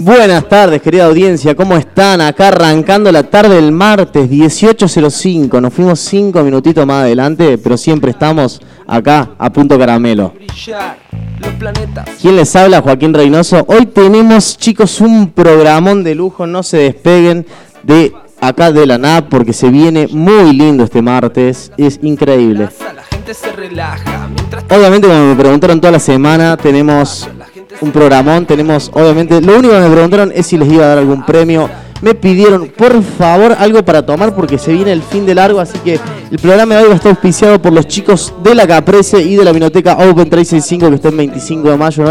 Buenas tardes, querida audiencia, ¿cómo están? Acá arrancando la tarde del martes 18.05. Nos fuimos cinco minutitos más adelante, pero siempre estamos acá a punto caramelo. ¿Quién les habla? Joaquín Reynoso. Hoy tenemos, chicos, un programón de lujo. No se despeguen de acá de la NAP porque se viene muy lindo este martes. Es increíble. Plaza, La gente se relaja. Mientras Obviamente, como me preguntaron toda la semana, tenemos un programón. Tenemos, obviamente, lo único que me preguntaron es si les iba a dar algún premio. Me pidieron, por favor, algo para tomar porque se viene el fin de largo. Así que el programa de hoy va a estar auspiciado por los chicos de la Caprese y de la Vinoteca Open 365 que está el 25 de mayo.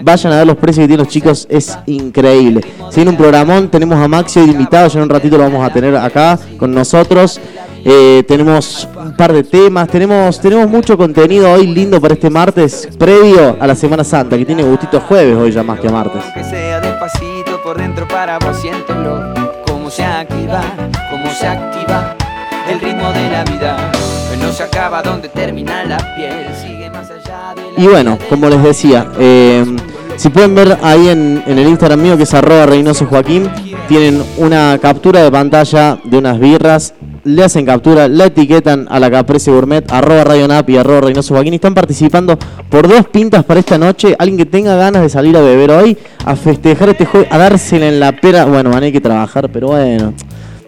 Vayan a ver los precios que tienen los chicos, es increíble. Se viene un programón, tenemos a Maxi hoy invitado. Ya en un ratito lo vamos a tener acá con nosotros. Eh, tenemos un par de temas, tenemos, tenemos mucho contenido hoy lindo para este martes previo a la Semana Santa, que tiene gustito jueves hoy ya más que martes. Que sea despacito por dentro para vos siéntelo Cómo se activa, cómo se activa El ritmo de la vida No se acaba donde termina la piel Sigue más allá de la Y bueno, como les decía, eh, si pueden ver ahí en, en el Instagram mío que es arroba Reynoso Joaquín, tienen una captura de pantalla de unas birras, le hacen captura, la etiquetan a la Caprese Gourmet, arroba Rayonap y arroba Reynoso Joaquín están participando por dos pintas para esta noche. Alguien que tenga ganas de salir a beber hoy, a festejar este juego, a dársela en la pera. Bueno, van a hay que trabajar, pero bueno.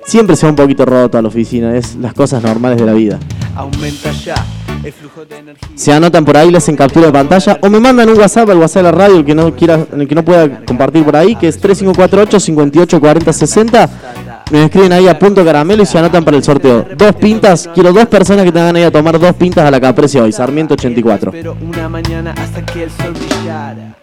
Siempre se va un poquito roto a la oficina, es las cosas normales de la vida. Aumenta ya el flujo de energía se anotan por ahí, le hacen captura de pantalla o me mandan un WhatsApp al WhatsApp de la radio, el que no quiera, el que no pueda compartir por ahí, que es 3548 58 40 60. Me escriben ahí a punto caramelo y se anotan para el sorteo. Dos pintas, quiero dos personas que tengan ahí a tomar dos pintas a la Caprecia hoy, Sarmiento 84. Pero una mañana hasta que el sol brillara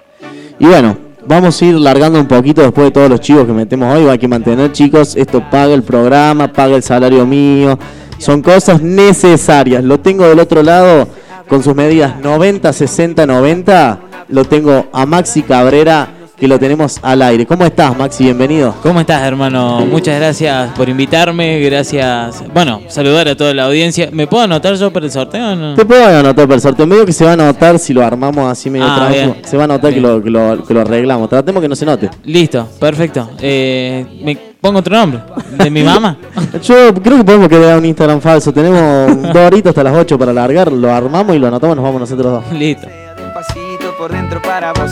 Y bueno, vamos a ir largando un poquito después de todos los chivos que metemos hoy. Hay que mantener, chicos, esto paga el programa, paga el salario mío. Son cosas necesarias. Lo tengo del otro lado con sus medidas 90, 60, 90. Lo tengo a Maxi Cabrera, que lo tenemos al aire. ¿Cómo estás, Maxi? Bienvenido. ¿Cómo estás, hermano? Muchas gracias por invitarme, gracias. Bueno, saludar a toda la audiencia. ¿Me puedo anotar yo para el sorteo o no? Te puedo anotar para el sorteo. Medio que se va a notar si lo armamos así medio Ah. Se va a notar que lo, que, lo, que lo arreglamos. Tratemos que no se note. Listo, perfecto. Eh, ¿Me pongo otro nombre? ¿De mi mamá? Yo creo que podemos crear un Instagram falso. Tenemos dos horitas hasta las 8 para largar. Lo armamos y lo anotamos y nos vamos nosotros dos. Listo. Sea despacito por dentro para vos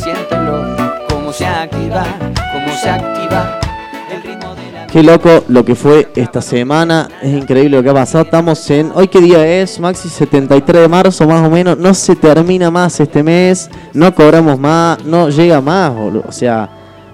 se activa, cómo se activa El ritmo de la Qué loco lo que fue esta semana. Es increíble lo que ha pasado. Estamos en. ¿Hoy qué día es, Maxi? 73 de marzo, más o menos. No se termina más este mes. No cobramos más. No llega más, boludo. O sea,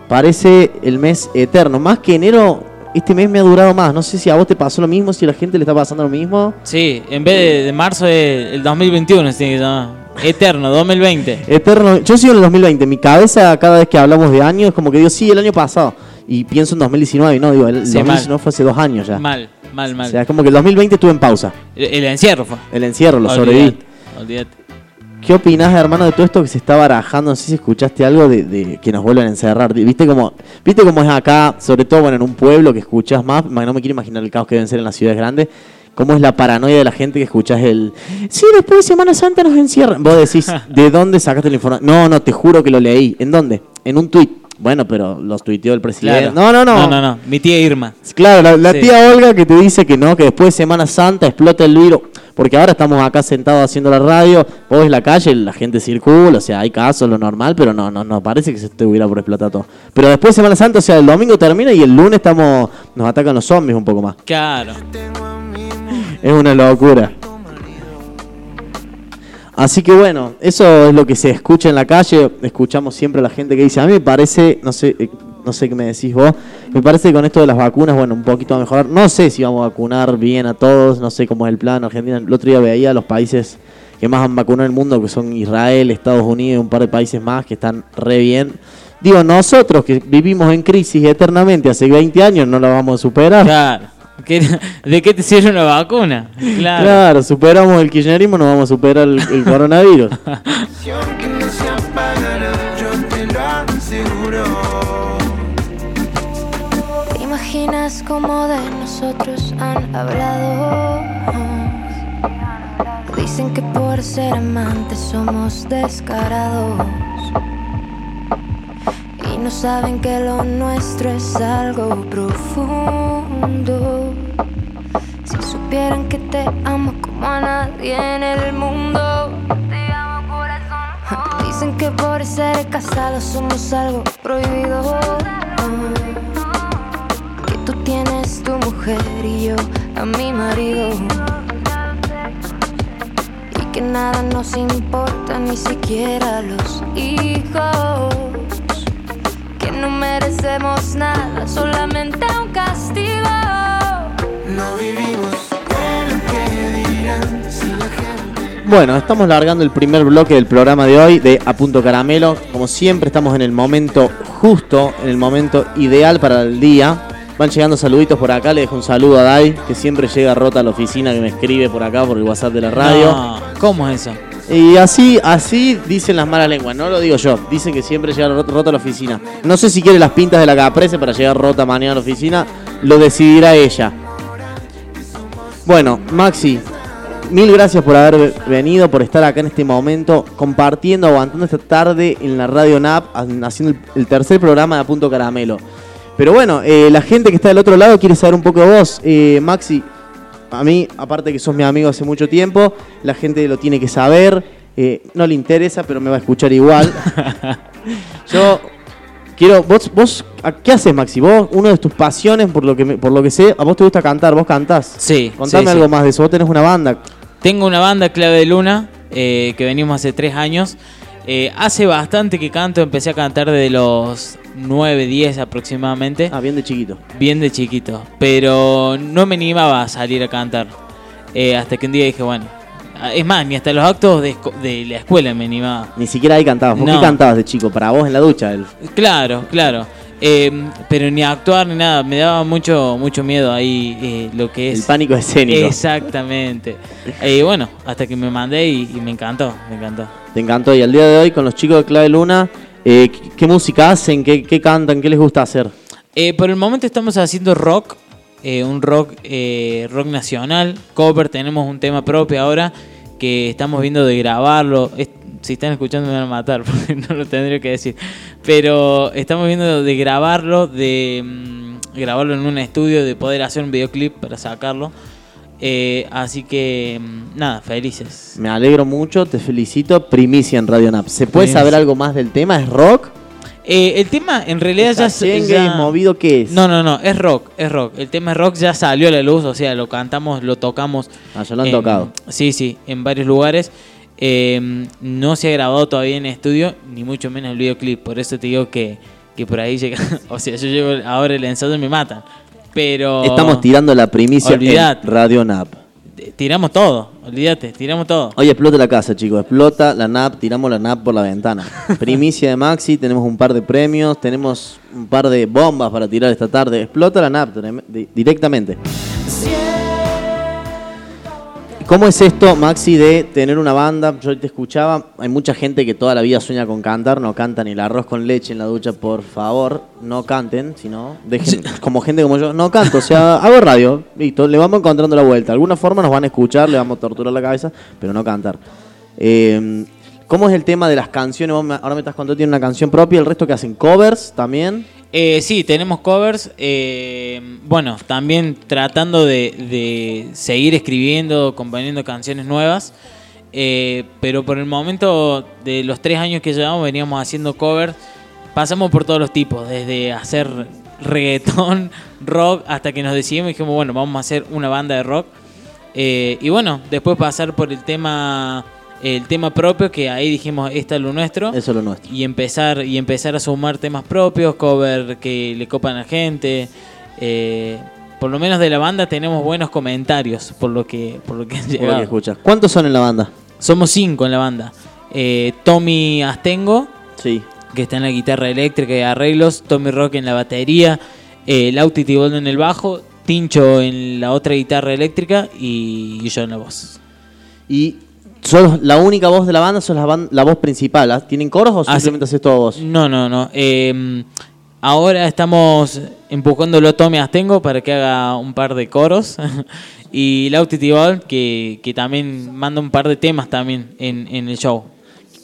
parece el mes eterno. Más que enero, este mes me ha durado más. No sé si a vos te pasó lo mismo, si a la gente le está pasando lo mismo. Sí, en vez de, de marzo es el 2021, se tiene que llamar. Eterno, 2020. Eterno. Yo sigo en el 2020. Mi cabeza, cada vez que hablamos de años, es como que digo, sí, el año pasado. Y pienso en 2019. Y no, digo, el Sí, 2019 mal. fue hace dos años ya. Mal, mal, O mal. sea, es como que el 2020 estuve en pausa. el, el encierro fue. El encierro, lo sobreviví. Olvídate. ¿Qué opinás, hermano, de todo esto que se está barajando? No sé si escuchaste algo de, de que nos vuelven a encerrar. ¿Viste cómo, ¿Viste cómo es acá, sobre todo bueno, en un pueblo que escuchás más? No me quiero imaginar el caos que deben ser en las ciudades grandes. ¿Cómo es la paranoia de la gente que escuchás el... Sí, después de Semana Santa nos encierran. Vos decís, ¿de dónde sacaste la información? No, no, te juro que lo leí. ¿En dónde? En un tuit. Bueno, pero los tuiteó el presidente. Claro. No, no, no. No, no, no. Mi tía Irma. Claro, la, la Sí. tía Olga que te dice que no, que después de Semana Santa explota el virus. Porque ahora estamos acá sentados haciendo la radio, vos ves la calle, la gente circula, o sea, hay casos, lo normal, pero no, no, no parece que se estuviera por explotar todo. Pero después de Semana Santa, o sea, el domingo termina y el lunes estamos, nos atacan los zombies un poco más. Claro. Es una locura. Así que bueno, eso es lo que se escucha en la calle. Escuchamos siempre a la gente que dice, a mí me parece, no sé, eh, no sé qué me decís vos, me parece que con esto de las vacunas, bueno, un poquito a mejorar. No sé si vamos a vacunar bien a todos, no sé cómo es el plan. Argentina, el otro día veía los países que más han vacunado en el mundo, que son Israel, Estados Unidos y un par de países más que están re bien. Digo, nosotros que vivimos en crisis eternamente hace 20 años, no la vamos a superar. Claro. ¿Qué- ¿De qué te sirve una vacuna? Claro. Claro, superamos el kirchnerismo, no vamos a superar el, el coronavirus. ¿Te imaginas cómo de nosotros han hablado? Dicen que por ser amantes somos descarados. No saben que lo nuestro es algo profundo. Si supieran que te amo como a nadie en el mundo. Dicen que por ser casados somos algo prohibido. Que tú tienes tu mujer y yo a mi marido. Y que nada nos importa, ni siquiera los hijos. Que no merecemos nada, solamente un castigo. No vivimos de lo que dirán si la gente. Bueno, estamos largando el primer bloque del programa de hoy de A Punto Caramelo. Como siempre, estamos en el momento justo, en el momento ideal para el día. Van llegando saluditos por acá. Le dejo un saludo a Dai, que siempre llega rota a la oficina, que me escribe por acá por el WhatsApp de la radio. No, ¿Cómo es eso? Y así, así dicen las malas lenguas, no lo digo yo. Dicen que siempre llega rota, a la oficina. No sé si quiere las pintas de la caprese para llegar rota mañana a la oficina. Lo decidirá ella. Bueno, Maxi, mil gracias por haber venido, por estar acá en este momento, compartiendo, aguantando esta tarde en la Radio NAP, haciendo el, tercer programa de A Punto Caramelo. Pero bueno, eh, la gente que está del otro lado quiere saber un poco de vos. Eh, Maxi, a mí, aparte que sos mi amigo hace mucho tiempo, la gente lo tiene que saber. eh, no le interesa, pero me va a escuchar igual. Yo quiero, vos, vos, ¿a- ¿qué haces, Maxi? Vos, una de tus pasiones, por lo que me- por lo que sé, a vos te gusta cantar, vos cantás. Sí. Contame sí, sí. algo más de eso. Vos tenés una banda. Tengo una banda Clave de Luna eh, que venimos hace tres años. Eh, hace bastante que canto, empecé a cantar desde los 9, 10 aproximadamente. Ah, bien de chiquito. Bien de chiquito. Pero no me animaba a salir a cantar. Eh, hasta que un día dije, bueno. Es más, ni hasta los actos de, la escuela me animaba. Ni siquiera ahí cantabas. ¿Vos No. qué cantabas de chico? Para vos en la ducha. el- Claro, claro. Eh, pero ni actuar ni nada. Me daba mucho mucho miedo ahí eh, lo que es. El pánico escénico. Exactamente. Y bueno, hasta que me mandé y, y me encantó, me encantó. Te encantó. Y al día de hoy, con los chicos de Clave Luna, eh, ¿qué, música hacen? ¿Qué, cantan? ¿Qué les gusta hacer? Eh, por el momento estamos haciendo rock, eh, un rock eh, rock nacional, cover, tenemos un tema propio ahora que estamos viendo de grabarlo. Si están escuchando me van a matar porque no lo tendría que decir. Pero estamos viendo de grabarlo, de mm, grabarlo en un estudio, de poder hacer un videoclip para sacarlo. Eh, así que mm, nada, felices. Me alegro mucho, te felicito. Primicia en Radio Nap. ¿Se puede Primicia. saber algo más del tema? ¿Es rock? Eh, el tema en realidad ya, se- ¿Cachengue, ya- movido qué es? No, no, no, es rock, es rock. El tema es rock ya salió a la luz, o sea, lo cantamos, lo tocamos. Ah, ya lo han en- tocado. Sí, sí, en varios lugares. Eh, no se ha grabado todavía en estudio, ni mucho menos el videoclip. Por eso te digo que, que por ahí llega. o sea, yo llevo ahora el ensayo y me matan. Pero. Estamos tirando la primicia Olvidate. en Radio Nap. Tiramos todo, olvídate, tiramos todo. Hoy explota la casa, chicos. Explota la NAP, tiramos la NAP por la ventana. Primicia de Maxi, tenemos un par de premios, tenemos un par de bombas para tirar esta tarde. Explota la NAP directamente. ¿Cómo es esto, Maxi, de tener una banda? Yo te escuchaba, hay mucha gente que toda la vida sueña con cantar, no cantan ni el arroz con leche en la ducha, por favor, no canten, sino dejen, como gente como yo, no canto, o sea, hago radio, listo, le vamos encontrando la vuelta. De alguna forma nos van a escuchar, le vamos a torturar la cabeza, pero no cantar. Eh, ¿Cómo es el tema de las canciones? Ahora me estás contando, tiene una canción propia, el resto que hacen covers también. Eh, sí, tenemos covers. eh, bueno, también tratando de, seguir escribiendo, componiendo canciones nuevas. eh, pero por el momento, de los tres años que llevamos, veníamos haciendo covers. Pasamos por todos los tipos, desde hacer reggaetón, rock, hasta que nos decidimos y dijimos, bueno, vamos a hacer una banda de rock. Eh, y bueno, después pasar por el tema, el tema propio, que ahí dijimos, esta es lo nuestro Eso es lo nuestro. y empezar y empezar a sumar temas propios, cover que le copan a la gente. Eh, por lo menos de la banda tenemos buenos comentarios por lo que por lo que han llegado. escuchas. ¿Cuántos son en la banda? Somos cinco en la banda. Eh, Tommy Astengo, Sí. que está en la guitarra eléctrica y arreglos, Tommy Rock en la batería, eh, Lauti Tiboldo en el bajo, Tincho en la otra guitarra eléctrica y yo en la voz. Y sos la única voz de la banda, sos la, ban- la voz principal. ¿ah? ¿Tienen coros o Ah, simplemente haces todo vos? No, no, no. Eh, ahora estamos empujándolo a Tommy Astengo para que haga un par de coros. Y Lauti Tibol, que, que también manda un par de temas también en, en el show.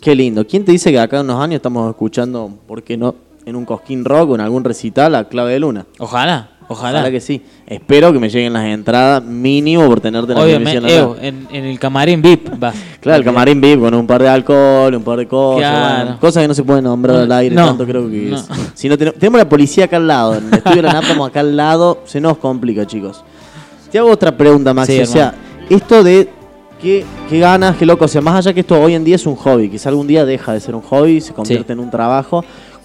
Qué lindo. ¿Quién te dice que acá en unos años estamos escuchando, por qué no, en un Cosquín Rock o en algún recital a Clave de Luna? Ojalá, ojalá. Ojalá que sí. Espero que me lleguen las entradas mínimo por tenerte en la. Evo, en, en el camarín VIP va. Claro, el camarín VIP con un par de alcohol, un par de cosas. Claro. bueno, cosas que no se pueden nombrar al aire No, tanto, creo que no. es. Si no tenemos, tenemos la policía acá al lado. En el estudio de la NAP acá al lado. Se nos complica, chicos. Te hago otra pregunta, Maxi. Sí, o sea, esto de qué, qué ganas, qué loco. O sea, más allá que esto hoy en día es un hobby, quizá algún día deja de ser un hobby, se convierte Sí. en un trabajo.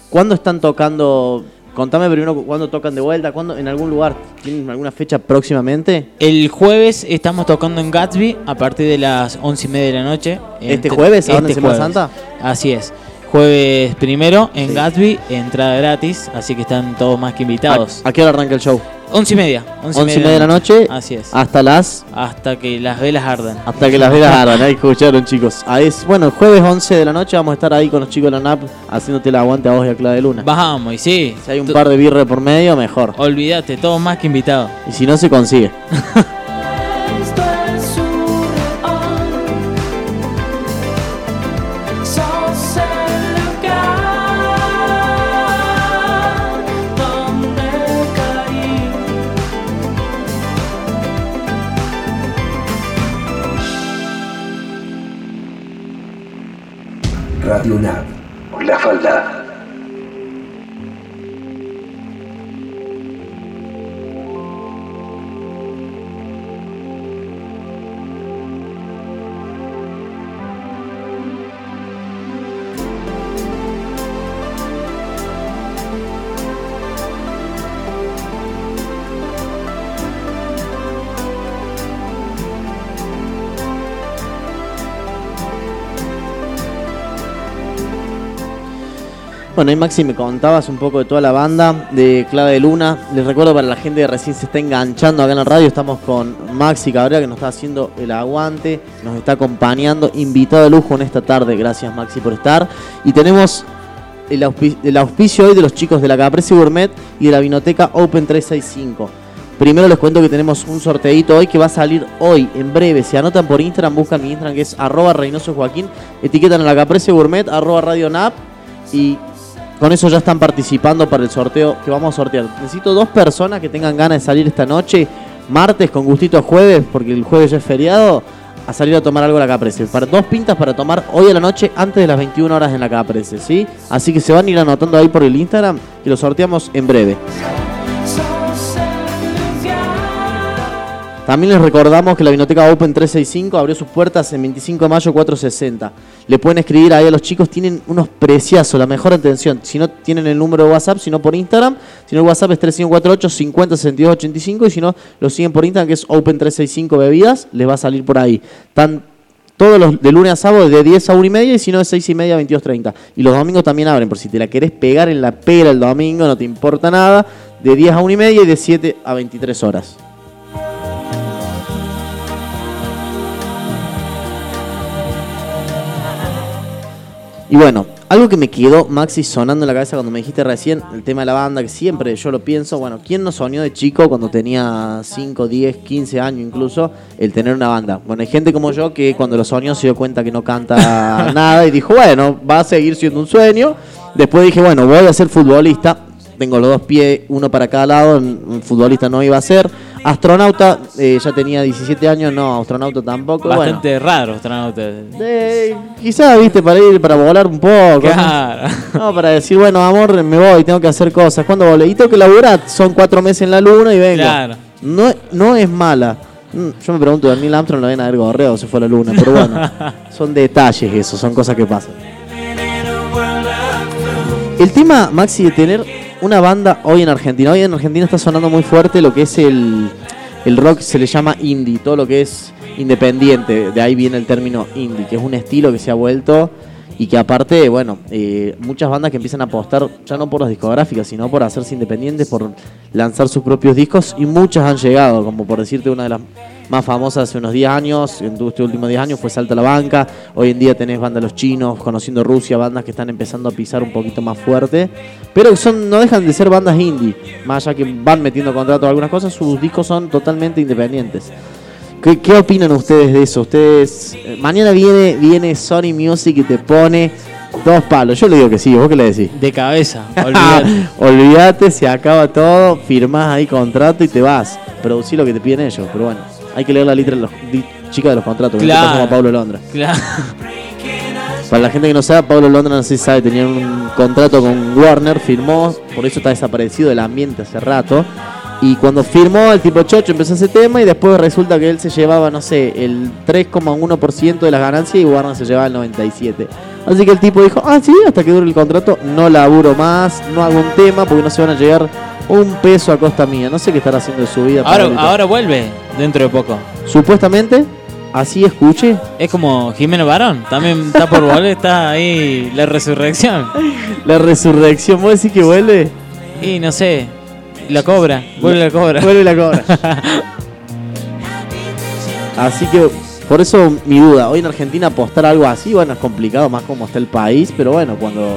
¿Cuándo están tocando? Contame primero cuándo tocan de vuelta, cuándo en algún lugar. ¿Tienen alguna fecha próximamente? El jueves estamos tocando en Gatsby a partir de las once y media de la noche. ¿Este jueves, ahora en Semana. Santa? Así es. Jueves primero en Sí. Gatsby, entrada gratis, así que están todos más que invitados. ¿A, a qué hora arranca el show? Once y media. Once y media de la noche. Así es. Hasta las Hasta que las velas ardan. Hasta que las velas ardan, ahí escucharon chicos. Ahí es, bueno, jueves 11 de la noche vamos a estar ahí con los chicos de la NAP haciéndote el aguante a vos y a Clara de Luna. Bajamos, y sí. Si hay un par de birre por medio, mejor. Olvídate, todos más que invitados. Y si no, se consigue. Bueno, y Maxi me contabas un poco de toda la banda de Clave de Luna. Les recuerdo para la gente que recién se está enganchando acá en la radio, estamos con Maxi Cabrera que nos está haciendo el aguante, nos está acompañando, invitado de lujo en esta tarde. Gracias Maxi por estar. Y tenemos el, auspi- el auspicio hoy de los chicos de la Caprese Gourmet y de la Vinoteca Open 365. Primero les cuento que tenemos un sorteito hoy que va a salir hoy, en breve. Se anotan por Instagram, buscan mi Instagram que es arroba Reynoso Joaquín, etiquetan a la Caprese Gourmet, arroba Radio Nap y con eso ya están participando para el sorteo que vamos a sortear. Necesito dos personas que tengan ganas de salir esta noche, martes con gustito jueves, porque el jueves ya es feriado, a salir a tomar algo a la Caprese. Para dos pintas para tomar hoy a la noche antes de las 21 horas en la Caprese, ¿sí? Así que se van a ir anotando ahí por el Instagram y lo sorteamos en breve. También les recordamos que la Vinoteca Open 365 abrió sus puertas en 25 de mayo 460. Le pueden escribir ahí a los chicos, tienen unos preciazos, la mejor atención. Si no tienen el número de WhatsApp, sino por Instagram. Si no, el WhatsApp es 3548 50 62 85. Y si no, lo siguen por Instagram, que es Open 365 Bebidas, les va a salir por ahí. Están todos los de lunes a sábado de 10 a 1 y media y si no de 6 y media a 22.30. Y los domingos también abren, por si te la querés pegar en la pera el domingo, no te importa nada. De 10 a 1 y media y de 7 a 23 horas. Y bueno, algo que me quedó, Maxi, sonando en la cabeza cuando me dijiste recién, el tema de la banda, que siempre yo lo pienso, bueno, ¿quién no soñó de chico cuando tenía 5, 10, 15 años incluso, el tener una banda? Bueno, hay gente como yo que cuando lo soñó se dio cuenta que no canta nada y dijo, bueno, va a seguir siendo un sueño. Después dije, bueno, voy a ser futbolista. Tengo los dos pies, uno para cada lado, un futbolista no iba a ser. Astronauta, eh, ya tenía 17 años, no, astronauta tampoco. bueno. Bastante raro, astronauta. Eh, quizás, viste, para ir, para volar un poco. Claro. No, para decir, bueno, amor, me voy, tengo que hacer cosas. Cuando volé? Y tengo que laburar, son cuatro meses en la luna y vengo. Claro. No, no es mala. Mm, Yo me pregunto, a Neil Armstrong lo ven a haber gorreado, se fue a la luna. Pero bueno, son detalles eso, son cosas que pasan. El tema, Maxi, de tener una banda hoy en Argentina. Hoy en Argentina está sonando muy fuerte lo que es el, el rock, se le llama indie, todo lo que es independiente. De ahí viene el término indie, que es un estilo que se ha vuelto y que aparte, bueno, eh, muchas bandas que empiezan a apostar ya no por las discográficas, sino por hacerse independientes, por lanzar sus propios discos y muchas han llegado, como por decirte una de las más famosas hace unos 10 años, en estos últimos 10 años fue Salta la Banca, hoy en día tenés bandas Los Chinos, Conociendo Rusia, bandas que están empezando a pisar un poquito más fuerte, pero son no dejan de ser bandas indie, más allá que van metiendo contrato a algunas cosas, sus discos son totalmente independientes. ¿Qué, qué opinan ustedes de eso? Ustedes eh, mañana viene viene Sony Music y te pone dos palos. Yo le digo que sí, ¿vos qué le decís? De cabeza, olvídate. Olvídate, se acaba todo, firmás ahí contrato y te vas. Producir lo que te piden ellos, pero bueno, hay que leer la letra de los di- chicas de los contratos, que no te pasa Claro. como Pablo Londra. Claro. Para la gente que no sabe, Pablo Londra no sé si sabe, tenía un contrato con Warner, firmó, por eso está desaparecido del ambiente hace rato. Y cuando firmó, el tipo Chocho empezó ese tema y después resulta que él se llevaba, no sé, el 3,1% de las ganancias y Warner se llevaba el 97%. Así que el tipo dijo, ah, sí, hasta que dure el contrato, no laburo más, no hago un tema porque no se van a llegar un peso a costa mía. No sé qué estará haciendo de su vida. Ahora, Pablito. ahora vuelve, dentro de poco. Supuestamente, así escuché, Es como Jimeno Barón, también está por volver, está ahí la resurrección. la resurrección, ¿vos decís que vuelve? Y no sé, la cobra, vuelve la cobra. Vuelve la cobra. Así que por eso mi duda, hoy en Argentina apostar algo así, bueno, es complicado más como está el país, pero bueno, cuando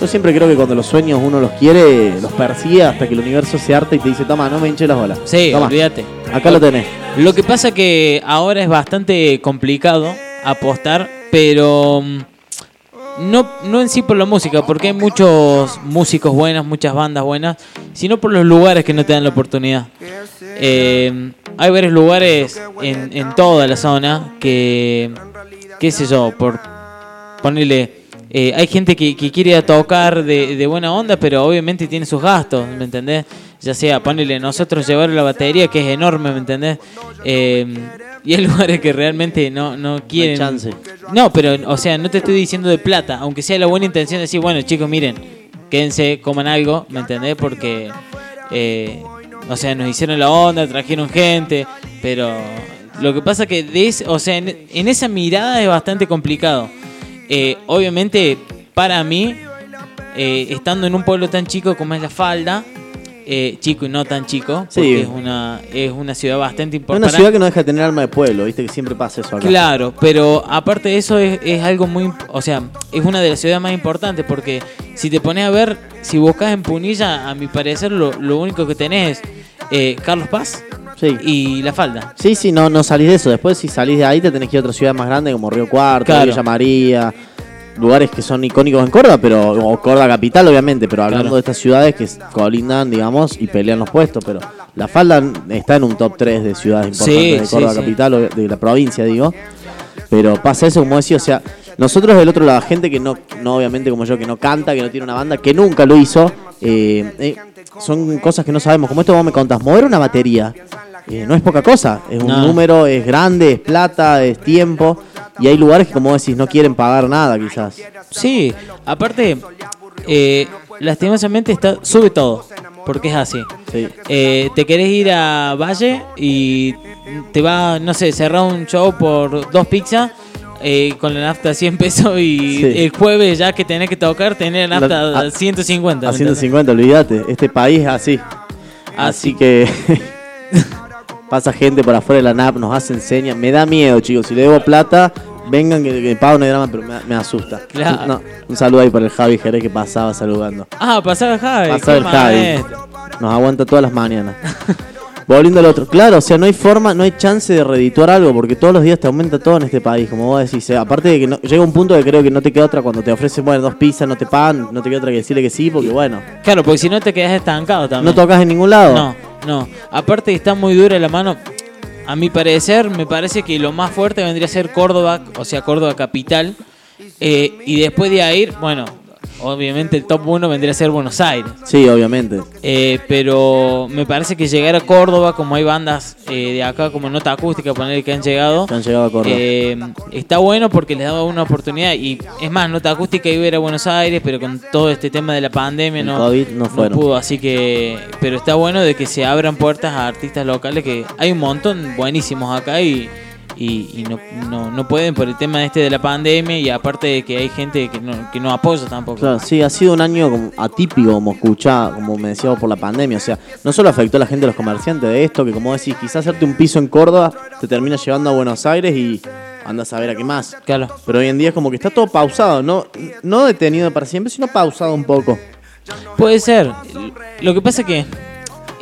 yo siempre creo que cuando los sueños uno los quiere, los persigue hasta que el universo se harta y te dice, toma, no me hinche las bolas. Sí, Toma, olvídate. acá lo tenés. Lo que pasa que ahora es bastante complicado apostar, pero mm, no, no en sí por la música, porque hay muchos músicos buenos, muchas bandas buenas, sino por los lugares que no te dan la oportunidad. Eh, hay varios lugares en, en toda la zona que, qué sé yo, por ponerle... eh, hay gente que, que quiere tocar de, de buena onda, pero obviamente tiene sus gastos, ¿me entendés? Ya sea, ponerle nosotros llevar la batería, que es enorme, ¿me entendés? Eh, y hay lugares que realmente no, no quieren. chance. No, pero, o sea, no te estoy diciendo de plata, aunque sea la buena intención de decir, bueno, chicos, miren, quédense, coman algo, ¿me entendés? Porque, eh, o sea, nos hicieron la onda, trajeron gente, pero lo que pasa que, de ese- o sea, en, en esa mirada es bastante complicado. Eh, obviamente, para mí, eh, estando en un pueblo tan chico como es La Falda, eh, chico y no tan chico, Sí. porque es una, es una ciudad bastante Es importante. una ciudad que no deja de tener alma de pueblo, viste que siempre pasa eso acá. Claro, pero aparte de eso es, es algo muy, o sea, es una de las ciudades más importantes porque si te pones a ver, si buscas en Punilla, a mi parecer lo, lo único que tenés es eh, Carlos Paz Sí. y La Falda. Sí, sí, no, no salís de eso. Después, si salís de ahí, te tenés que ir a otra ciudad más grande como Río Cuarto, Claro. Villa María. Lugares que son icónicos en Córdoba, pero o Córdoba capital, obviamente. Pero hablando Claro. de estas ciudades que colindan, digamos, y pelean los puestos. Pero La Falda está en un top 3 de ciudades importantes Sí, de Córdoba sí. capital, o de la provincia, digo. Pero pasa eso, como decía, o sea, nosotros del otro lado, gente que no, no obviamente como yo, que no canta, que no tiene una banda, que nunca lo hizo, eh, eh, son cosas que no sabemos. Como esto vos me contás, mover una batería eh, no es poca cosa, es un No. número, es grande, es plata, es tiempo, y hay lugares que como decís no quieren pagar nada quizás. Sí, aparte, eh, lastimosamente está, sube todo, porque es así. Sí. Eh, te querés ir a Valle y te va, no sé, cerrar un show por dos pizzas eh, con la nafta a 100 pesos y Sí. el jueves ya que tenés que tocar, tener la nafta La- a 150. A ¿me entendés? 150, olvídate, este país es así. Así que pasa gente por afuera de la NAP, nos hacen señas. Me da miedo, chicos. Si le debo plata, vengan que, que pago no hay drama, pero me, me asusta. Claro. No, un saludo ahí para el Javi Jerez que pasaba saludando. Ah, pasaba el Javi. Pasaba el Javi. Nos aguanta todas las mañanas. Volviendo al otro. Claro, o sea, no hay forma, no hay chance de redituar algo, porque todos los días te aumenta todo en este país, como vos decís. Aparte de que no- llega un punto que creo que no te queda otra cuando te ofrecen, bueno, dos pizzas, no te pagan, no te queda otra que decirle que sí, porque bueno, Claro, porque si no te quedas estancado también. no tocas en ningún lado. No, no. Aparte está muy dura la mano. A mi parecer, me parece que lo más fuerte vendría a ser Córdoba, o sea, Córdoba capital. Eh, y después de ahí, bueno, obviamente el top 1 vendría a ser Buenos Aires. Sí, obviamente. Eh, pero me parece que llegar a Córdoba, como hay bandas eh, de acá como Nota Acústica, poner que han llegado, Que han llegado a Córdoba. eh, está bueno porque les daba una oportunidad. Y es más, Nota Acústica iba a ir a Buenos Aires, pero con todo este tema de la pandemia El no, COVID no fueron. pudo. Así que, pero está bueno de que se abran puertas a artistas locales, que hay un montón buenísimos acá y, y, y no, no, no pueden por el tema este de la pandemia y aparte de que hay gente que no, que no apoya tampoco. Claro, sí, ha sido un año como atípico, como escuchá, como me decía por la pandemia. O sea, no solo afectó a la gente, a los comerciantes de esto, que como decís, quizás hacerte un piso en Córdoba te termina llevando a Buenos Aires y andas a ver a qué más. Claro. Pero hoy en día es como que está todo pausado, no, no detenido para siempre, sino pausado un poco. Puede ser. Lo que pasa que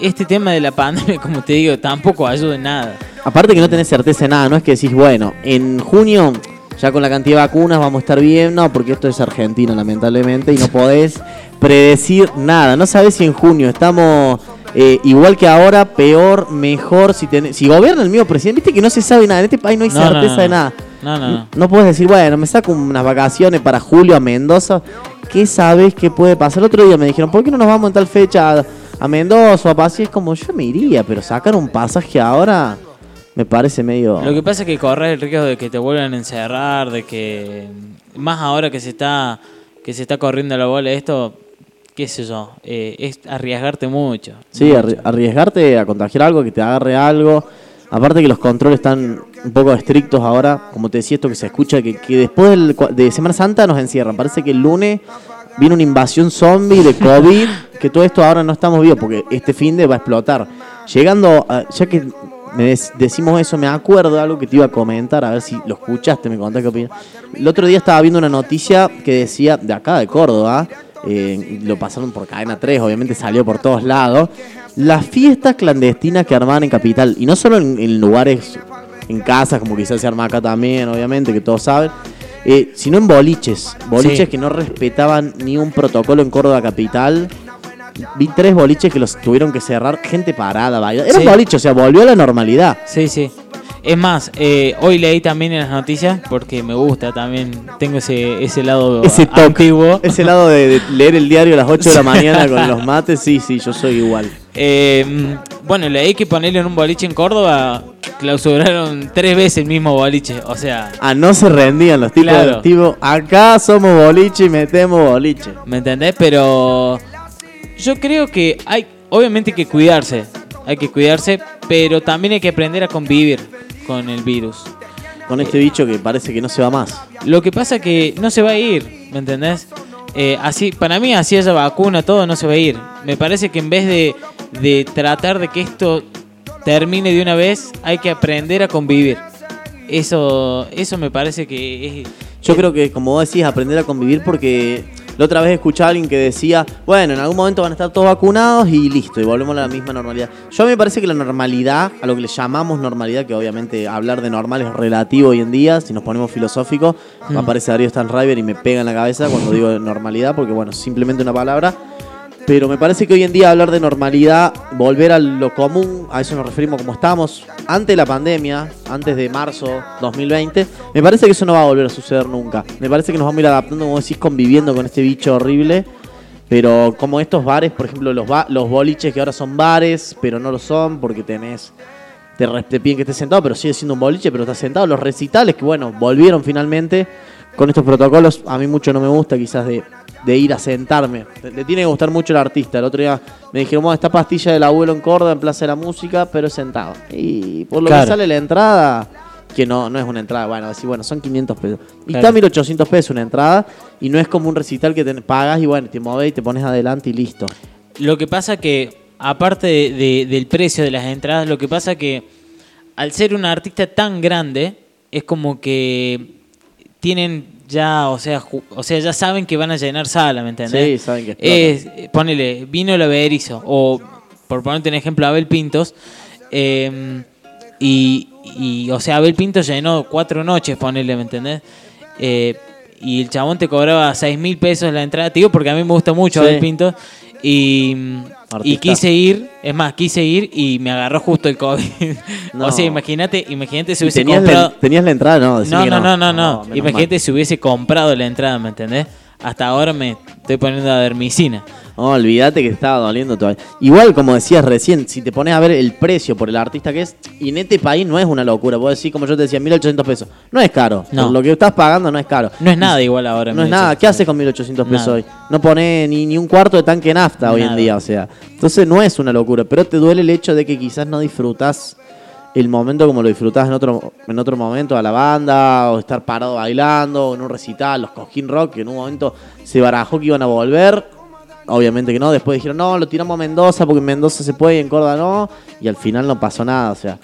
este tema de la pandemia, como te digo, tampoco ayuda en nada. Aparte que no tenés certeza de nada, no es que decís, bueno, en junio ya con la cantidad de vacunas vamos a estar bien, no, porque esto es Argentina lamentablemente y no podés predecir nada. No sabés si en junio estamos eh, igual que ahora, peor, mejor, si tenés, si gobierna el mismo presidente, viste que no se sabe nada, en este país no hay No, certeza no. de nada. No, no, no. No puedes decir, bueno, me saco unas vacaciones para julio a Mendoza. ¿Qué sabes que puede pasar? El otro día me dijeron, ¿por qué no nos vamos en tal fecha a, Mendoza a es como, yo me iría, pero sacar un pasaje ahora me parece medio... Lo que pasa es que corres el riesgo de que te vuelvan a encerrar, de que más ahora que se está que se está corriendo la bola esto, qué sé yo, eh, es arriesgarte mucho. Sí, mucho. arriesgarte a contagiar algo, que te agarre algo. Aparte que los controles están un poco estrictos ahora, como te decía esto que se escucha, que, que después del de Semana Santa nos encierran. Parece que el lunes viene una invasión zombie de COVID, que todo esto ahora no estamos vivos, porque este fin de va a explotar. Llegando, ya que me decimos eso, me acuerdo de algo que te iba a comentar, a ver si lo escuchaste, me contás qué opinas. El otro día estaba viendo una noticia que decía, de acá de Córdoba, eh, lo pasaron por cadena 3, obviamente salió por todos lados. Las fiestas clandestinas que armaban en Capital, y no solo en, en lugares, en casas, como quizás se arma acá también, obviamente, que todos saben, eh, sino en boliches. Boliches Sí. que no respetaban ni un protocolo en Córdoba Capital. Vi tres boliches que los tuvieron que cerrar, gente parada, bailando. Era Sí. un boliche, o sea, volvió a la normalidad. Sí, sí. Es más, eh, hoy leí también en las noticias, porque me gusta también, tengo ese, ese lado Ese toque, antiguo. ese lado de, de leer el diario a las 8 de la mañana con los mates, sí, sí, yo soy igual. Eh, mm, bueno, leí que ponerle en un boliche en Córdoba, clausuraron tres veces el mismo boliche. O sea, Ah, no se rendían los tipos, Claro. tipo, acá somos boliche y metemos boliche. ¿me entendés? Pero yo creo que hay, obviamente hay que cuidarse, hay que cuidarse, pero también hay que aprender a convivir con el virus. Con este bicho que parece que no se va más. Lo que pasa que no se va a ir, ¿me entendés? Eh, así, para mí, así haya vacuna, todo no se va a ir. Me parece que en vez de, de tratar de que esto termine de una vez, hay que aprender a convivir. Eso, eso me parece que es, Yo creo que, como vos decís, aprender a convivir porque la otra vez escuché a alguien que decía, bueno, en algún momento van a estar todos vacunados y listo, y volvemos a la misma normalidad. Yo a mí me parece que la normalidad, a lo que le llamamos normalidad, que obviamente hablar de normal es relativo hoy en día, si nos ponemos filosóficos, me Mm. aparece Darío Stanriver y me pega en la cabeza cuando digo normalidad, porque bueno, simplemente una palabra. Pero me parece que hoy en día hablar de normalidad, volver a lo común, a eso nos referimos como estamos antes de la pandemia, antes de marzo 2020, me parece que eso no va a volver a suceder nunca. Me parece que nos vamos a ir adaptando, como decís, conviviendo con este bicho horrible. Pero como estos bares, por ejemplo, los, los boliches que ahora son bares, pero no lo son porque tenés... Te, te piden que estés sentado, pero sigue siendo un boliche, pero estás sentado. Los recitales que, bueno, volvieron finalmente con estos protocolos. A mí mucho no me gusta quizás de, de ir a sentarme. Le, tiene que gustar mucho el artista. El otro día me dijeron, bueno, esta pastilla del abuelo en Córdoba en Plaza de la Música, pero sentado. Y por lo Claro. que sale la entrada, que no, no es una entrada, bueno, decir, bueno, son 500 pesos. Y Claro. está 1800 pesos una entrada y no es como un recital que te pagas y bueno, te mueves y te pones adelante y listo. Lo que pasa que, aparte de- de- del precio de las entradas, lo que pasa que al ser un artista tan grande, es como que tienen ya, o sea, o sea, ya saben que van a llenar sala, ¿me entendés? Sí, saben que es, ponele, vino el Berizo, o por ponerte un ejemplo, Abel Pintos, eh, y, y, o sea, Abel Pintos llenó cuatro noches, ponele, ¿me entendés? Eh, y el chabón te cobraba seis mil pesos la entrada, te digo porque a mí me gusta mucho Sí. Abel Pintos, y, quise ir, es más, quise ir y me agarró justo el COVID. No. o sea, imagínate, imagínate si ¿Y hubiese tenías, comprado... la, ¿Tenías la entrada? No, No, no, no, no, Imagínate si hubiese comprado la entrada, ¿me entendés? Hasta ahora me estoy poniendo a dermicina. No, olvídate que estaba doliendo todavía. Igual, como decías recién, si te pones a ver el precio por el artista que es, y en este país no es una locura. Vos decís, como yo te decía, 1800 pesos. No es caro. No. Por lo que estás pagando no es caro. No es nada igual ahora. No es 1800. nada. ¿Qué haces con 1800 pesos Nada. hoy? No pone ni, ni un cuarto de tanque nafta hoy en Nada. día, o sea. Entonces no es una locura, pero te duele el hecho de que quizás no disfrutás el momento como lo disfrutás en otro, en otro momento a la banda, o estar parado bailando, o en un recital, los Cojín Rock, que en un momento se barajó que iban a volver. Obviamente que no, después dijeron, no, lo tiramos a Mendoza porque en Mendoza se puede y en Córdoba no, y al final no pasó nada, o sea.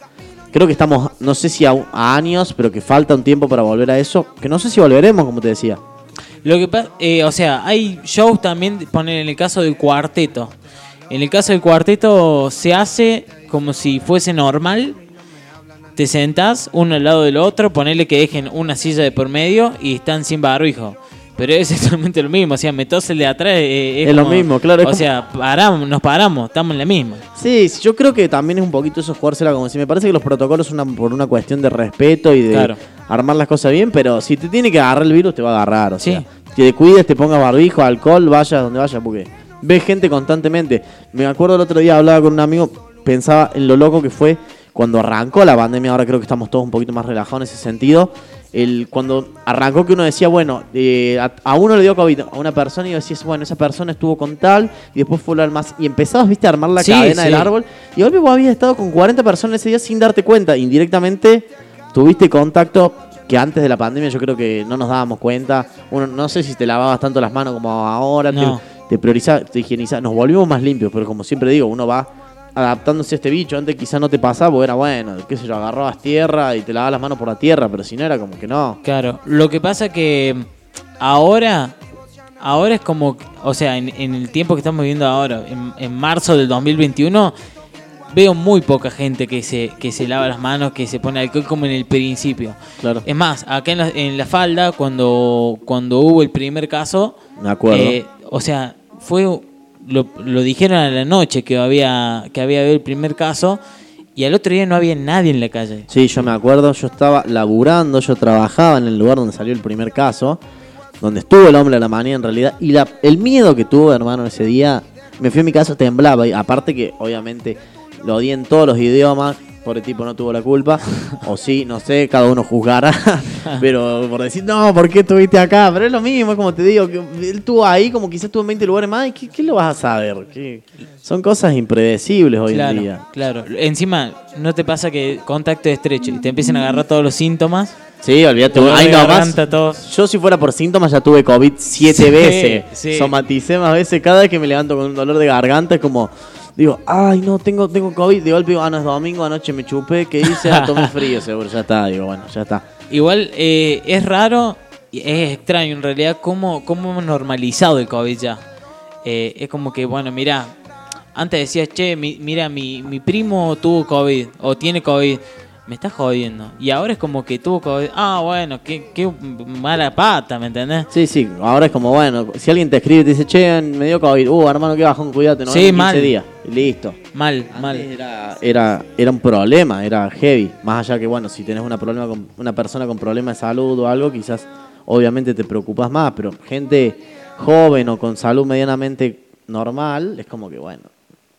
Creo que estamos, no sé si a, años, pero que falta un tiempo para volver a eso, que no sé si volveremos, como te decía. Lo que pasa, eh, o sea, hay shows también, poner en el caso del cuarteto. En el caso del cuarteto se hace como si fuese normal te sentás uno al lado del otro, ponele que dejen una silla de por medio y están sin barbijo. Pero es exactamente lo mismo, o sea, me tose el de atrás. eh, Es lo mismo, claro, es O como- sea, paramos, nos paramos, estamos en la misma. Sí, sí, yo creo que también es un poquito eso jugársela como si me parece que los protocolos son una- por una cuestión de respeto y de Claro. armar las cosas bien, pero si te tiene que agarrar el virus te va a agarrar, o Sí. sea, te cuides, te pongas barbijo, alcohol, vayas donde vayas porque ves gente constantemente. Me acuerdo el otro día hablaba con un amigo, pensaba en lo loco que fue cuando arrancó la pandemia, ahora creo que estamos todos un poquito más relajados en ese sentido. El, cuando arrancó que uno decía, bueno, eh, a, a uno le dio COVID a una persona y decías, bueno, esa persona estuvo con tal y después fue al más. Y empezabas, viste, a armar la Sí, cadena sí. del árbol. Y hoy vos habías estado con 40 personas ese día sin darte cuenta. Indirectamente tuviste contacto que antes de la pandemia yo creo que no nos dábamos cuenta. Uno, no sé si te lavabas tanto las manos como ahora, No. te, te priorizabas, te higienizabas. Nos volvimos más limpios, pero como siempre digo, uno va adaptándose a este bicho. Antes quizás no te pasaba, porque era bueno, qué sé yo, agarrabas tierra y te lavabas las manos por la tierra, pero si no era como que no. Claro, lo que pasa que ahora, ahora es como, o sea, en, en el tiempo que estamos viviendo ahora, en, en marzo del 2021, veo muy poca gente que se, que se lava las manos, que se pone alcohol como en el principio. Claro. Es más, acá en la, en la falda, cuando, cuando hubo el primer caso, Me acuerdo. eh, o sea, fue lo, dijeron a la noche que había que había habido el primer caso y al otro día no había nadie en la calle. Sí, yo me acuerdo, yo estaba laburando, yo trabajaba en el lugar donde salió el primer caso, donde estuvo el hombre a la mañana en realidad, y la, el miedo que tuve, hermano, ese día, me fui a mi casa, temblaba, y aparte que obviamente lo di en todos los idiomas, por el tipo no tuvo la culpa, o sí, no sé, cada uno juzgará, pero por decir, no, ¿por qué estuviste acá? Pero es lo mismo, es como te digo, que él estuvo ahí, como quizás estuvo en 20 lugares más, ¿y qué, qué lo vas a saber? ¿Qué? Son cosas impredecibles hoy claro, en día. claro. Encima, ¿no te pasa que contacto estrecho y te empiezan a agarrar todos los síntomas? Sí, olvídate, nomás. garganta, tos. Yo si fuera por síntomas ya tuve COVID siete Sí, veces. sí. Somaticé más veces. Cada vez que me levanto con un dolor de garganta es como... Digo, ay, no, tengo, tengo COVID. De golpe digo, ah, no, es domingo, anoche me chupé. ¿Qué hice? Ah, tomé frío, seguro. Ya está, digo, bueno, ya está. Igual eh, es raro, es extraño en realidad cómo, cómo hemos normalizado el COVID ya. Eh, es como que, bueno, mira, antes decías, che, mi- mira, mi, mi primo tuvo COVID o tiene COVID. Me estás jodiendo. Y ahora es como que tuvo COVID. Ah, bueno, qué, qué mala pata, ¿me entendés? Sí, sí, ahora es como, bueno, si alguien te escribe y te dice, che, me dio COVID. Uh, hermano, qué bajón, cuídate, no Sí, ven en 15 mal. días. Y listo. Mal, mal. Era, era, era un problema, era heavy. Más allá que, bueno, si tenés una, problema con, una persona con problemas de salud o algo, quizás obviamente te preocupas más, pero gente joven o con salud medianamente normal, es como que, bueno,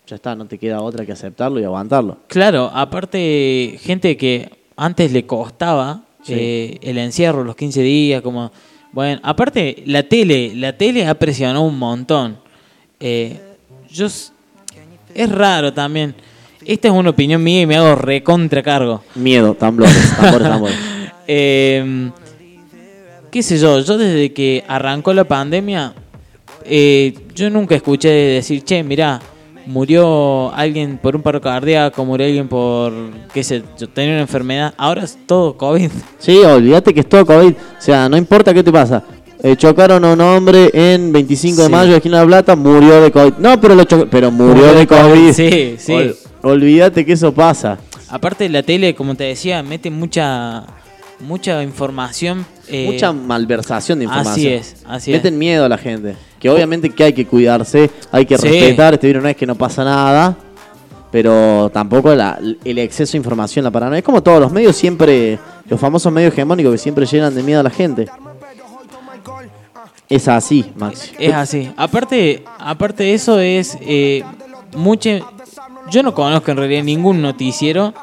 ya está, no te queda otra que aceptarlo y aguantarlo. Claro, aparte, gente que antes le costaba Sí. eh, el encierro, los 15 días, como. Bueno, aparte, la tele, la tele ha presionado un montón. Eh, yo. Es raro también. Esta es una opinión mía y me hago recontra cargo. Miedo, tambores, tambores, tambores. Eh, ¿Qué sé yo? Yo desde que arrancó la pandemia, eh, yo nunca escuché decir, che, mirá, murió alguien por un paro cardíaco, murió alguien por, qué sé yo, tenía una enfermedad. Ahora es todo COVID. Sí, olvídate que es todo COVID. O sea, no importa qué te pasa. Eh, chocaron a un hombre en 25 de Sí. mayo, esquina de La Plata, murió de COVID. No, pero lo pero murió de COVID. Sí, sí. Ol- olvídate que eso pasa. Aparte la tele, como te decía, mete mucha mucha información. eh, Mucha malversación de información. Así es, así es. Meten miedo a la gente. Que obviamente que hay que cuidarse, hay que Sí. respetar. Este virus no es que no pasa nada. Pero tampoco la- el exceso de información, la paranoia. Es como todos los medios siempre, los famosos medios hegemónicos que siempre llenan de miedo a la gente. Es así, Maxi. Es así. Aparte, aparte de eso es eh, mucha. Yo no conozco en realidad ningún noticiero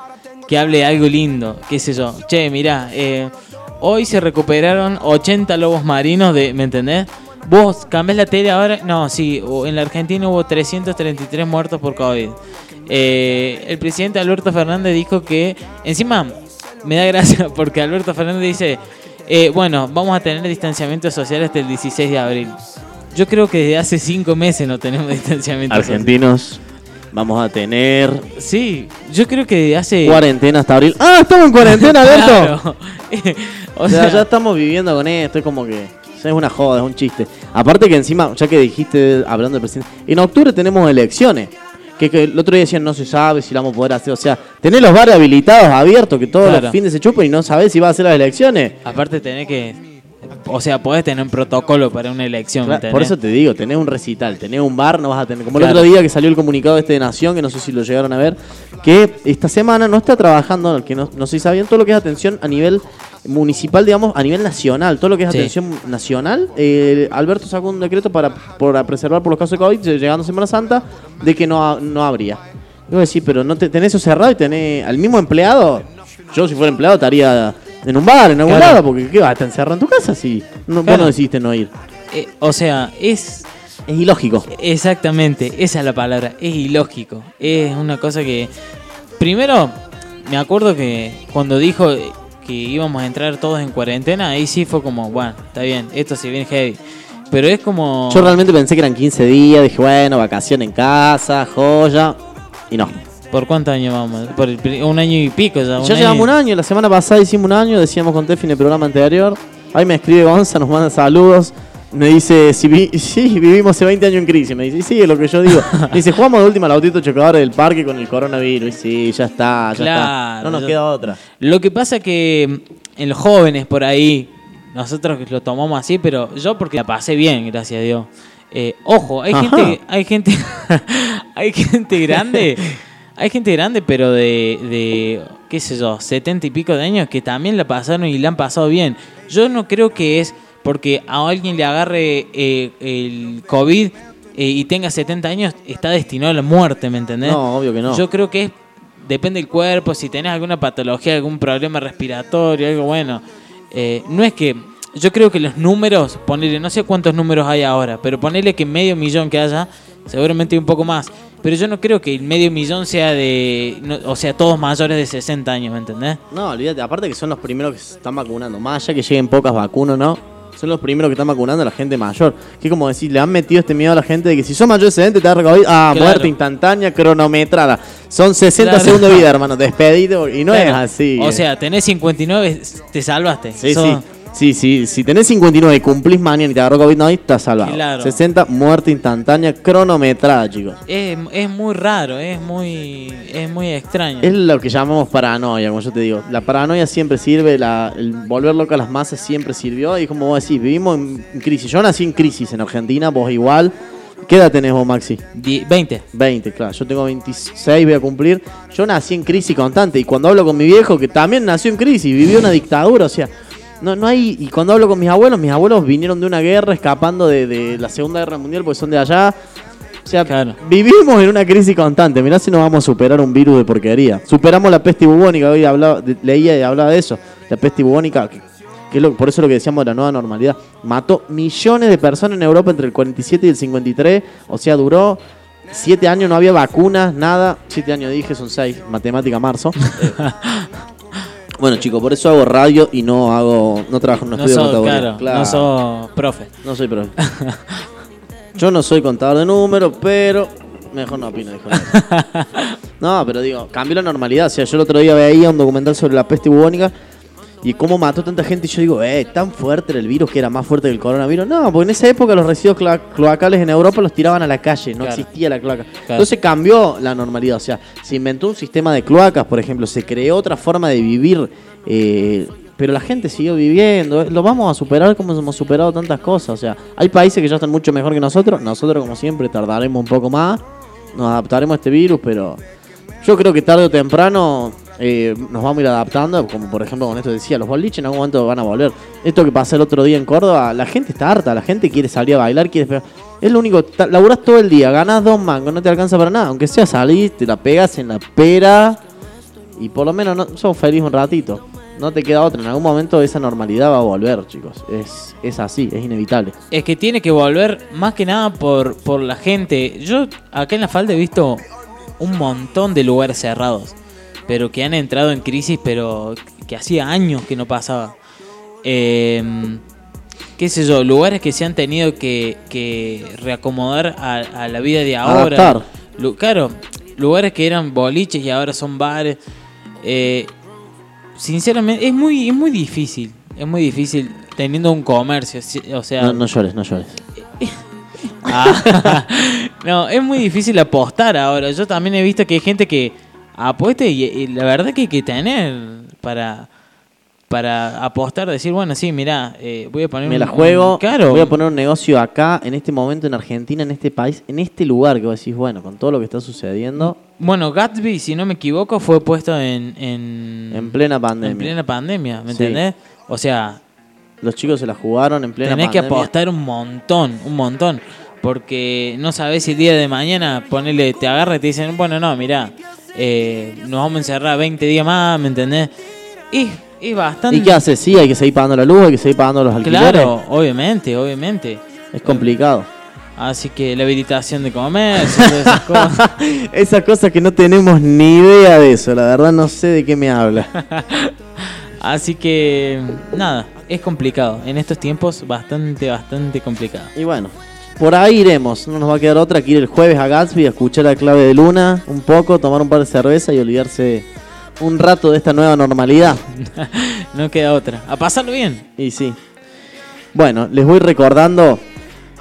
que hable de algo lindo. Qué sé yo. Che, mirá, eh, hoy se recuperaron 80 lobos marinos de, ¿me entendés? Vos cambiás la tele ahora. No, sí, en la Argentina hubo 333 muertos por COVID. Eh, el presidente Alberto Fernández dijo que, encima, me da gracia porque Alberto Fernández dice, eh, bueno, vamos a tener distanciamiento social hasta el 16 de abril. Yo creo que desde hace cinco meses no tenemos distanciamiento Argentinos, vamos a tener social. Sí, yo creo que desde hace... cuarentena hasta abril. ¡Ah, estamos en cuarentena, Alberto! O O sea, sea, ya estamos viviendo con esto, es como que es una joda, es un chiste. Aparte que encima, ya que dijiste, hablando del presidente, en octubre tenemos elecciones. Que, que el otro día decían no se sabe si la vamos a poder hacer. O sea, tenés los bares habilitados, abiertos, que todos Claro. los fines se chupan y no sabés si va a hacer las elecciones. Aparte tenés que... O sea, podés tener un protocolo para una elección, ¿me Claro, por eso te digo, tenés un recital, tenés un bar, no vas a tener. Como Claro. el otro día que salió el comunicado este de Nación, que no sé si lo llegaron a ver, que esta semana no está trabajando, que no, no sé si sabían, todo lo que es atención a nivel municipal, digamos, a nivel nacional, todo lo que es Sí. atención nacional. eh, Alberto sacó un decreto para, para preservar por los casos de COVID, llegando Semana Santa, de que no, no habría. Y vos decís, pero no te, tenés eso cerrado y tenés al mismo empleado. Yo, si fuera empleado, estaría en un bar, en algún Claro. lado, porque ¿qué vas a estar encerrado en tu casa si no, vos no decidiste no ir? Eh, o sea, es... Es ilógico. Exactamente, esa es la palabra, es ilógico. Es una cosa que... Primero, me acuerdo que cuando dijo que íbamos a entrar todos en cuarentena, ahí sí fue como, bueno, está bien, esto se viene heavy. Pero es como... Yo realmente pensé que eran 15 días, dije, bueno, vacación en casa, joya. Y no. ¿Por cuántos años vamos? Por el un año y pico ya. Ya llevamos un año, la semana pasada hicimos un año, decíamos con Tefi en el programa anterior. Ahí me escribe Gonza, nos manda saludos. Me dice, si vi- sí, vivimos hace 20 años en crisis. Me dice, sí, es lo que yo digo. Me dice, jugamos de última al autito chocador del parque con el coronavirus. Y sí, ya está, ya Claro, está. No nos queda otra. Lo que pasa que mm, en los jóvenes por ahí, nosotros lo tomamos así, pero yo porque la pasé bien, gracias a Dios. Eh, ojo, hay Ajá. gente, hay gente, hay gente grande, hay gente grande, pero de, de, qué sé yo, setenta y pico de años que también la pasaron y la han pasado bien. Yo no creo que es porque a alguien le agarre eh, el COVID eh, y tenga 70 años, está destinado a la muerte, ¿me entendés? No, obvio que no. Yo creo que es, depende del cuerpo, si tenés alguna patología, algún problema respiratorio, algo bueno. Eh, no es que. Yo creo que los números, ponerle, no sé cuántos números hay ahora, pero ponerle que medio millón que haya, seguramente hay un poco más. Pero yo no creo que el medio millón sea de. no- o sea, todos mayores de 60 años, ¿me entendés? No, olvídate, aparte que son los primeros que se están vacunando. Más allá que lleguen pocas vacunas, ¿no? Son los primeros que están vacunando a la gente mayor. Que como decir, le han metido este miedo a la gente de que si sos mayor de 70 te da COVID. Ah, Claro. muerte instantánea, cronometrada. Son 60 Claro. segundos de vida, hermano. Despedido. Y no Claro. es así. O sea, tenés 59, te salvaste. Sí, Sos- sí. Sí, sí. Si tenés 59 y cumplís mañana y te agarró COVID, no, estás salvado. Claro. 60, muerte instantánea, cronometrada, chicos. Es, es muy raro, es muy, es muy extraño. Es lo que llamamos paranoia, como yo te digo. La paranoia siempre sirve, la, el volver loca a las masas siempre sirvió. Y como vos decís, vivimos en crisis. Yo nací en crisis en Argentina, vos igual. ¿Qué edad tenés vos, Maxi? Die- 20. 20, claro. Yo tengo 26, voy a cumplir. Yo nací en crisis constante. Y cuando hablo con mi viejo, que también nació en crisis, vivió una dictadura, o sea. No, no hay. Y cuando hablo con mis abuelos, mis abuelos vinieron de una guerra escapando de, de la Segunda Guerra Mundial porque son de allá. O sea, Claro. vivimos en una crisis constante. Mirá si no vamos a superar un virus de porquería. Superamos la peste bubónica. Hoy hablaba, leía y hablaba de eso. La peste bubónica, que, que es lo, por eso es lo que decíamos de la nueva normalidad. Mató millones de personas en Europa entre el 47 y el 53. O sea, duró siete años, no había vacunas, nada. Siete años dije, son seis. Matemática marzo. Bueno, chicos, por eso hago radio y no hago. No trabajo en un No estudio de sos, contaduría. claro, no sos profe. No soy profe. Yo no soy contador de números, pero mejor no opino, dijo. No, pero digo, cambió la normalidad. O sea, yo el otro día veía un documental sobre la peste bubónica y cómo mató tanta gente. Y yo digo, eh, tan fuerte era el virus que era más fuerte que el coronavirus. No, porque en esa época los residuos cloa- cloacales en Europa los tiraban a la calle, no Claro. existía la cloaca. Entonces cambió la normalidad. O sea, se inventó un sistema de cloacas, por ejemplo, se creó otra forma de vivir. eh, pero la gente siguió viviendo. Lo vamos a superar como hemos superado tantas cosas. O sea, hay países que ya están mucho mejor que nosotros. Nosotros, como siempre, tardaremos un poco más. Nos adaptaremos a este virus, pero yo creo que tarde o temprano eh, nos vamos a ir adaptando. Como por ejemplo, con esto decía, los boliches en algún momento van a volver. Esto que pasó el otro día en Córdoba, la gente está harta. La gente quiere salir a bailar, quiere. Es lo único, laburás todo el día, ganás dos mangos, no te alcanza para nada. Aunque sea salir, te la pegas en la pera y por lo menos no, sos feliz un ratito. No te queda otra. En algún momento esa normalidad va a volver, chicos. Es, es así, es inevitable. Es que tiene que volver más que nada por, por la gente. Yo acá en la falda he visto un montón de lugares cerrados, pero que han entrado en crisis, pero que hacía años que no pasaba. Eh, qué sé yo, lugares que se han tenido que, que reacomodar a, a la vida de ahora. Adaptar. Lu- claro, lugares que eran boliches y ahora son bares. Eh, sinceramente, es muy, es muy difícil. Es muy difícil teniendo un comercio. O sea, No, no llores, no llores. Ah, no, es muy difícil apostar ahora. Yo también he visto que hay gente que apuesta y, y la verdad que hay que tener para para apostar, decir, bueno, sí, mira, eh, voy a poner Me un- la un- juego, claro, voy a poner un negocio acá, en este momento, en Argentina, en este país, en este lugar que vos decís, bueno, con todo lo que está sucediendo, Bueno, Gatsby, si no me equivoco, fue puesto en en, en plena pandemia. en plena pandemia, ¿me Sí. entendés? O sea, Los chicos se la jugaron en plena tenés que pandemia. apostar un montón, un montón. Porque no sabés si el día de mañana ponele, te agarra y te dicen, bueno, no, mirá, eh, nos vamos a encerrar 20 días más, ¿me entendés? Y es bastante. ¿Y qué hace? Sí, hay que seguir pagando la luz, hay que seguir pagando los alquileres. Claro, obviamente, obviamente. Es complicado. Así que la habilitación de comercio, todas esas cosas. Esas cosas que no tenemos ni idea de eso, la verdad no sé de qué me habla. Así que, nada, es complicado. En estos tiempos, bastante, bastante complicado. Y bueno, por ahí iremos. No nos va a quedar otra que ir el jueves a Gatsby a escuchar la clave de luna un poco, tomar un par de cerveza y olvidarse un rato de esta nueva normalidad. No queda otra. A pasarlo bien. Y sí. Bueno, les voy recordando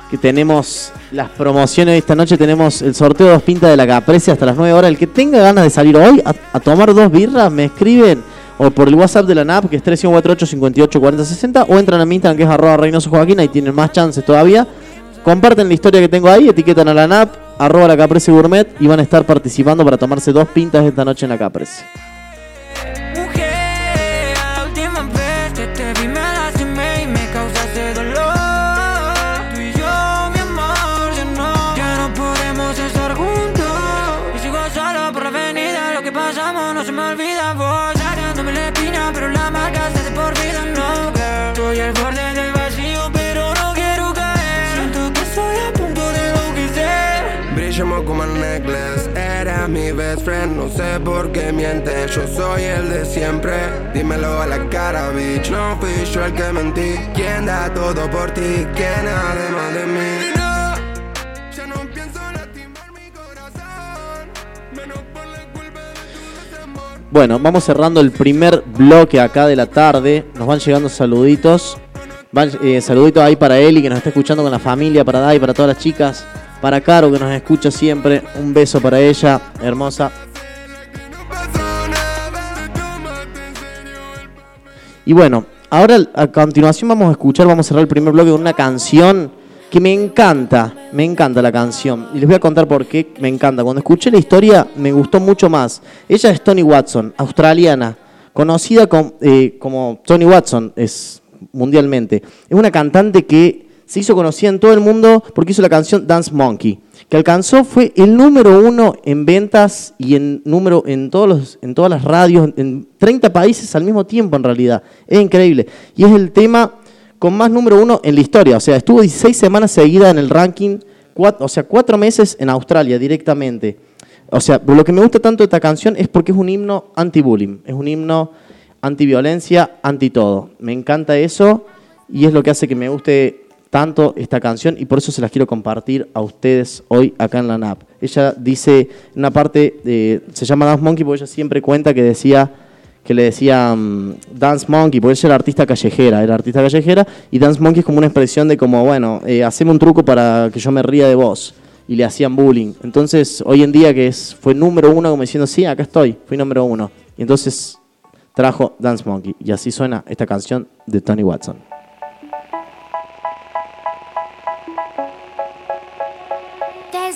que tenemos las promociones. Esta noche tenemos el sorteo de dos pintas de la Caprecia hasta las 9 horas. El que tenga ganas de salir hoy a, a tomar dos birras, me escriben o por el WhatsApp de la NAP, que es 3548 58 40 60, o entran a mi Instagram, que es arroba Reynoso Joaquín, ahí tienen más chances todavía. Comparten la historia que tengo ahí, etiquetan a la NAP, arroba la Caprecia Gourmet, y van a estar participando para tomarse dos pintas esta noche en la Caprecia. No sé por qué mientes, yo soy el de siempre. Dímelo a la cara, bitch, no fui yo el que mentí. ¿Quién da todo por ti? ¿Quién además de mí? No, ya no pienso lastimar mi corazón, menos por la culpa de tu desamor. Bueno, vamos cerrando el primer bloque acá de la tarde. Nos van llegando saluditos. Van, eh, saluditos ahí para Eli que nos está escuchando con la familia, para Dai, para todas las chicas. Para Caro que nos escucha siempre. Un beso para ella, hermosa. Y bueno, ahora a continuación vamos a escuchar, vamos a cerrar el primer bloque con una canción que me encanta, me encanta la canción. Y les voy a contar por qué me encanta. Cuando escuché la historia me gustó mucho más. Ella es Tony Watson, australiana, conocida com- eh, como Tony Watson, es mundialmente. Es una cantante que se hizo conocida en todo el mundo porque hizo la canción Dance Monkey, que alcanzó, fue el número uno en ventas y en número en todas las radios, en 30 países al mismo tiempo en realidad. Es increíble. Y es el tema con más número uno en la historia. O sea, estuvo 16 semanas seguidas en el ranking, o sea, cuatro meses en Australia directamente. O sea, lo que me gusta tanto de esta canción es porque es un himno anti-bullying, es un himno anti-violencia, anti-todo. Me encanta eso y es lo que hace que me guste tanto esta canción y por eso se las quiero compartir a ustedes hoy acá en la NAP. Ella dice, una parte, de- se llama Dance Monkey porque ella siempre cuenta que decía que le decía mm, Dance Monkey, porque ella era artista callejera, era artista callejera, y Dance Monkey es como una expresión de como, bueno, eh, haceme un truco para que yo me ría de vos, y le hacían bullying. Entonces, hoy en día que es fue número uno, como diciendo, sí, acá estoy, fui número uno. Y entonces trajo Dance Monkey, y así suena esta canción de Tony Watson.